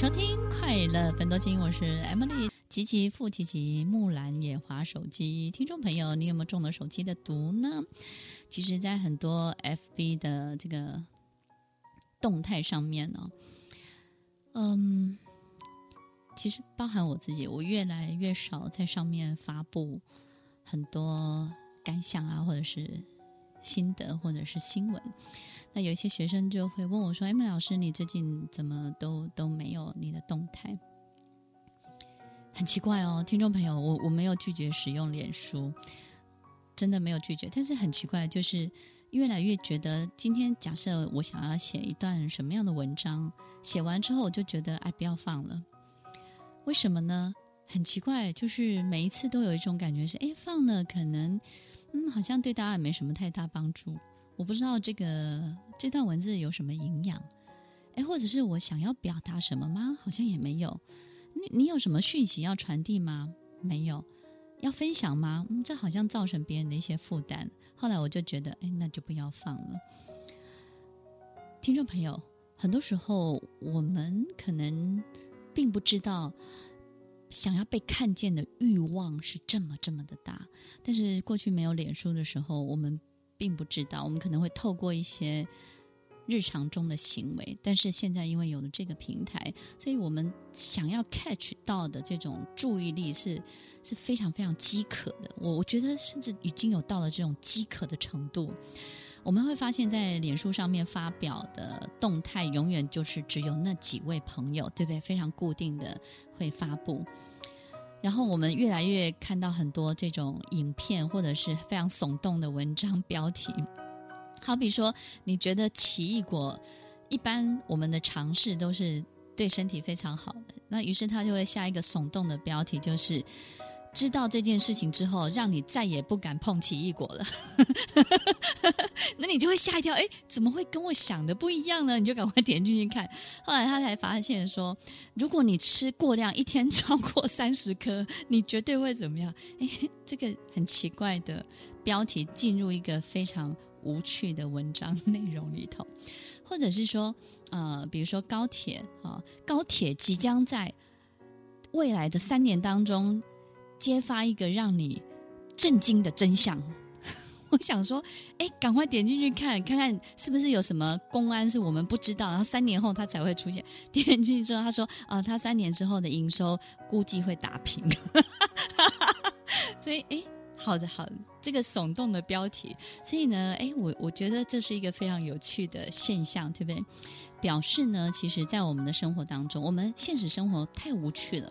收听快乐分多金，我是 Emily。吉吉富吉吉，木兰也滑手机。听众朋友，你有没有中了手机的毒呢？其实，在很多 FB 的这个动态上面呢，嗯，其实包含我自己，我越来越少在上面发布很多感想啊，或者是心得，或者是新闻。那有一些学生就会问我说：“哎，麦老师，你最近怎么都都没有你的动态？”很奇怪哦，听众朋友，我我没有拒绝使用脸书，真的没有拒绝。但是很奇怪，就是越来越觉得，今天假设我想要写一段什么样的文章，写完之后我就觉得，哎，不要放了。为什么呢？很奇怪，就是每一次都有一种感觉是，哎，放了可能，嗯，好像对大家也没什么太大帮助。我不知道这个这段文字有什么营养，哎，或者是我想要表达什么吗？好像也没有。你你有什么讯息要传递吗？没有。要分享吗？嗯，这好像造成别人的一些负担。后来我就觉得，哎，那就不要放了。听众朋友，很多时候我们可能并不知道，想要被看见的欲望是这么这么的大。但是过去没有脸书的时候，我们。并不知道，我们可能会透过一些日常中的行为，但是现在因为有了这个平台，所以我们想要 catch 到的这种注意力是是非常非常饥渴的。我我觉得甚至已经有到了这种饥渴的程度。我们会发现，在脸书上面发表的动态，永远就是只有那几位朋友，对不对？非常固定的会发布。然后我们越来越看到很多这种影片，或者是非常耸动的文章标题，好比说，你觉得奇异果一般我们的尝试都是对身体非常好的，那于是他就会下一个耸动的标题，就是。知道这件事情之后，让你再也不敢碰奇异果了，那你就会吓一跳，哎，怎么会跟我想的不一样呢？你就赶快点进去看。后来他才发现说，如果你吃过量，一天超过三十颗，你绝对会怎么样？哎，这个很奇怪的标题进入一个非常无趣的文章内容里头，或者是说，呃，比如说高铁啊，高铁即将在未来的三年当中。揭发一个让你震惊的真相，我想说，哎，赶快点进去看看看，是不是有什么公安是我们不知道，然后三年后他才会出现。点进去之后，他说，啊、他三年之后的营收估计会打平。所以，哎，好的，好的，这个耸动的标题，所以呢，哎，我我觉得这是一个非常有趣的现象，对不对？表示呢，其实，在我们的生活当中，我们现实生活太无趣了。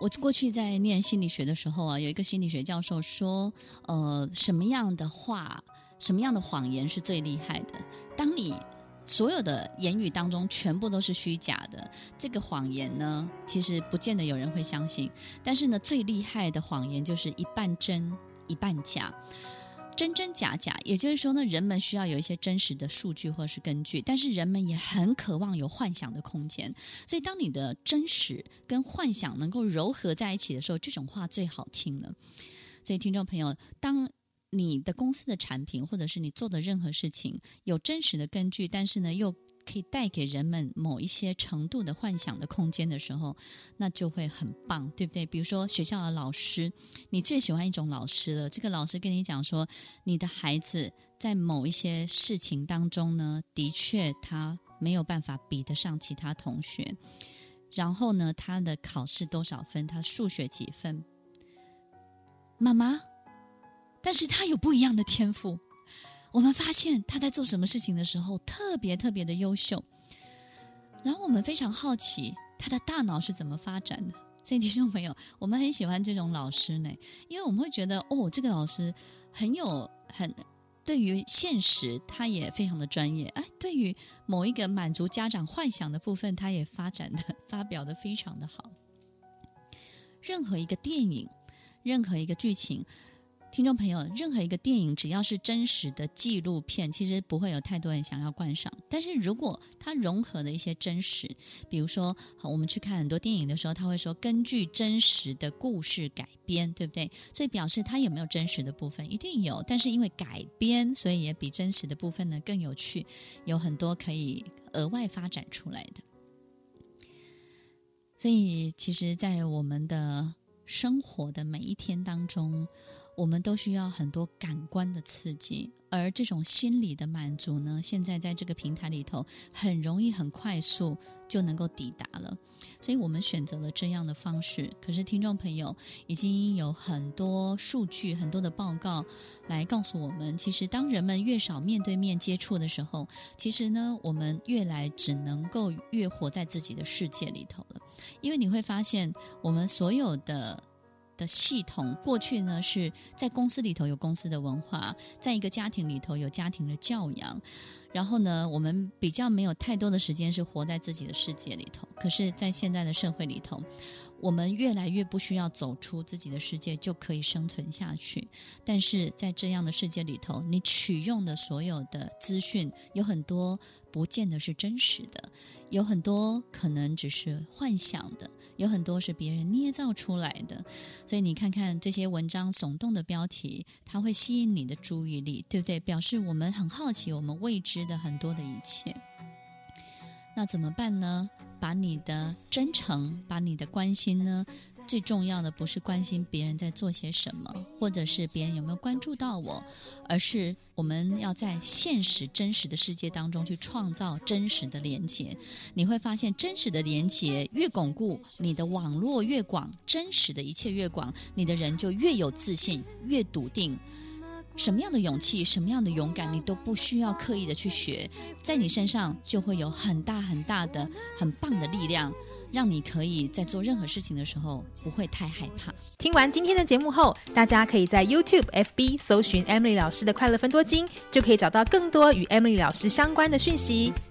我过去在念心理学的时候啊，有一个心理学教授说，呃，什么样的话，什么样的谎言是最厉害的？当你所有的言语当中全部都是虚假的，这个谎言呢，其实不见得有人会相信。但是呢，最厉害的谎言就是一半真，一半假。真真假假，也就是说呢，人们需要有一些真实的数据或者是根据，但是人们也很渴望有幻想的空间。所以，当你的真实跟幻想能够糅合在一起的时候，这种话最好听了。所以，听众朋友，当你的公司的产品或者是你做的任何事情有真实的根据，但是呢，又可以带给人们某一些程度的幻想的空间的时候，那就会很棒，对不对？比如说学校的老师，你最喜欢一种老师了。这个老师跟你讲说，你的孩子在某一些事情当中呢，的确他没有办法比得上其他同学。然后呢，他的考试多少分？他数学几分？妈妈，但是他有不一样的天赋。我们发现他在做什么事情的时候特别特别的优秀，然后我们非常好奇他的大脑是怎么发展的。所以听众朋友，我们很喜欢这种老师呢，因为我们会觉得哦，这个老师很有很对于现实，他也非常的专业。哎，对于某一个满足家长幻想的部分，他也发展的发表的非常的好。任何一个电影，任何一个剧情。听众朋友，任何一个电影只要是真实的纪录片，其实不会有太多人想要观赏。但是如果它融合了一些真实，比如说，我们去看很多电影的时候，他会说根据真实的故事改编，对不对？所以表示它有没有真实的部分，一定有。但是因为改编，所以也比真实的部分呢更有趣，有很多可以额外发展出来的。所以，其实，在我们的生活的每一天当中，我们都需要很多感官的刺激，而这种心理的满足呢，现在在这个平台里头很容易、很快速就能够抵达了。所以我们选择了这样的方式。可是，听众朋友已经有很多数据、很多的报告来告诉我们，其实当人们越少面对面接触的时候，其实呢，我们越来只能够越活在自己的世界里头了。因为你会发现，我们所有的。的系统过去呢，是在公司里头有公司的文化，在一个家庭里头有家庭的教养，然后呢，我们比较没有太多的时间是活在自己的世界里头。可是，在现在的社会里头，我们越来越不需要走出自己的世界就可以生存下去。但是在这样的世界里头，你取用的所有的资讯有很多不见得是真实的，有很多可能只是幻想的。有很多是别人捏造出来的，所以你看看这些文章耸动的标题，它会吸引你的注意力，对不对？表示我们很好奇，我们未知的很多的一切。那怎么办呢？把你的真诚，把你的关心呢？最重要的不是关心别人在做些什么，或者是别人有没有关注到我，而是我们要在现实真实的世界当中去创造真实的连接。你会发现，真实的连接越巩固，你的网络越广，真实的一切越广，你的人就越有自信，越笃定。什么样的勇气，什么样的勇敢，你都不需要刻意的去学，在你身上就会有很大很大的、很棒的力量。让你可以在做任何事情的时候不会太害怕。听完今天的节目后，大家可以在 YouTube、FB 搜寻 Emily 老师的快乐分多金，就可以找到更多与 Emily 老师相关的讯息。